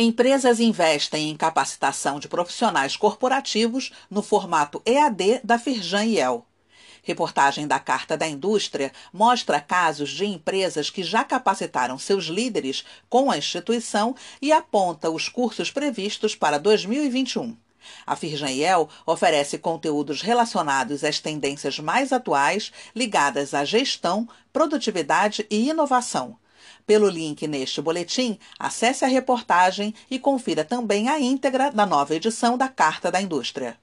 Empresas investem em capacitação de profissionais corporativos no formato EAD da Firjan IEL. Reportagem da Carta da Indústria mostra casos de empresas que já capacitaram seus líderes com a instituição e aponta os cursos previstos para 2021. A Firjan oferece conteúdos relacionados às tendências mais atuais ligadas à gestão, produtividade e inovação. Pelo link neste boletim, acesse a reportagem e confira também a íntegra da nova edição da Carta da Indústria.